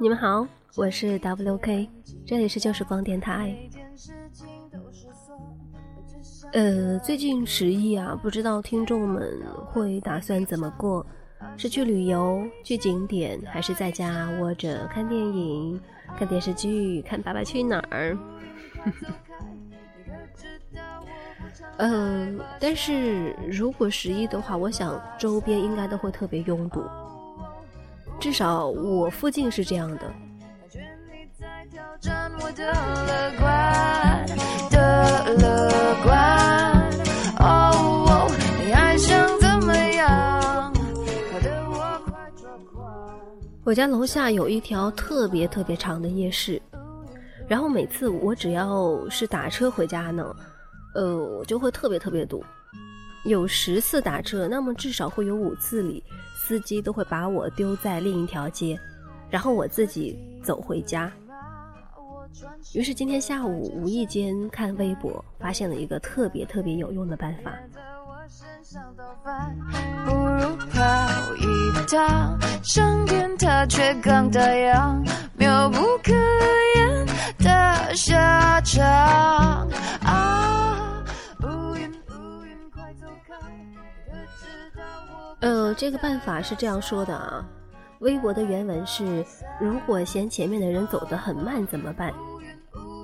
你们好，我是 WK，这里是旧时光电台。呃，最近十一啊，不知道听众们会打算怎么过？是去旅游、去景点，还是在家窝着看电影、看电视剧、看《爸爸去哪儿》？嗯，但是如果十一的话，我想周边应该都会特别拥堵，至少我附近是这样的。我家楼下有一条特别特别长的夜市，然后每次我只要是打车回家呢。呃，我就会特别特别堵，有十次打车，那么至少会有五次里，司机都会把我丢在另一条街，然后我自己走回家。于是今天下午无意间看微博，发现了一个特别特别有用的办法。妙不可言的下场。啊呃，这个办法是这样说的啊，微博的原文是：如果嫌前面的人走得很慢怎么办？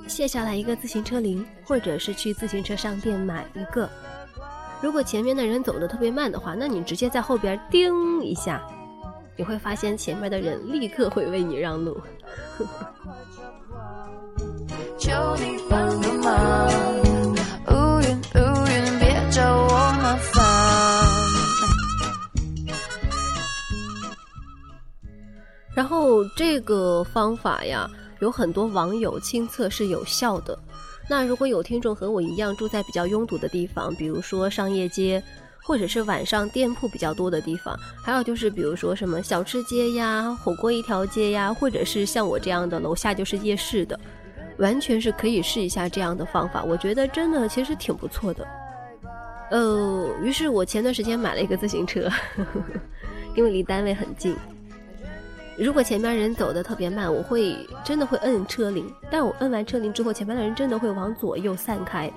卸下来一个自行车铃，或者是去自行车商店买一个。如果前面的人走得特别慢的话，那你直接在后边叮一下，你会发现前面的人立刻会为你让路。求你帮个忙。然后这个方法呀，有很多网友亲测是有效的。那如果有听众和我一样住在比较拥堵的地方，比如说商业街，或者是晚上店铺比较多的地方，还有就是比如说什么小吃街呀、火锅一条街呀，或者是像我这样的楼下就是夜市的，完全是可以试一下这样的方法。我觉得真的其实挺不错的。呃，于是我前段时间买了一个自行车，因为离单位很近。如果前面人走的特别慢，我会真的会摁车铃，但我摁完车铃之后，前面的人真的会往左右散开。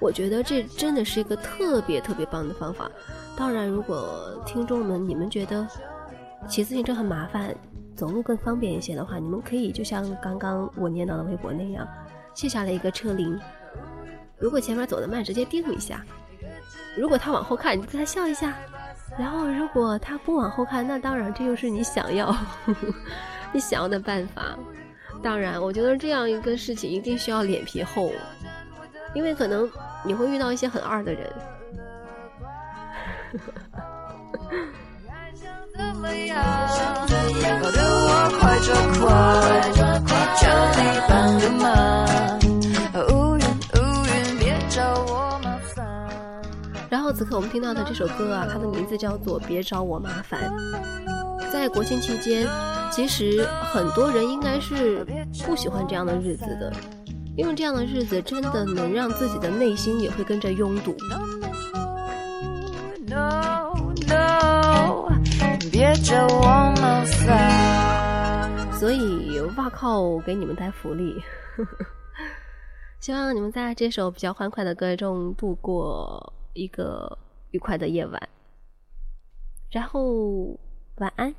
我觉得这真的是一个特别特别棒的方法。当然，如果听众们你们觉得骑自行车很麻烦，走路更方便一些的话，你们可以就像刚刚我念到的微博那样，卸下来一个车铃。如果前面走的慢，直接定一下；如果他往后看，你就对他笑一下。然后，如果他不往后看，那当然这就是你想要、你想要的办法。当然，我觉得这样一个事情一定需要脸皮厚，因为可能你会遇到一些很二的人。然后此刻我们听到的这首歌啊，它的名字叫做《别找我麻烦》。在国庆期间，其实很多人应该是不喜欢这样的日子的，因为这样的日子真的能让自己的内心也会跟着拥堵。别找我麻烦。所以，哇靠，给你们带福利，希望你们在这首比较欢快的歌中度过。一个愉快的夜晚，然后晚安。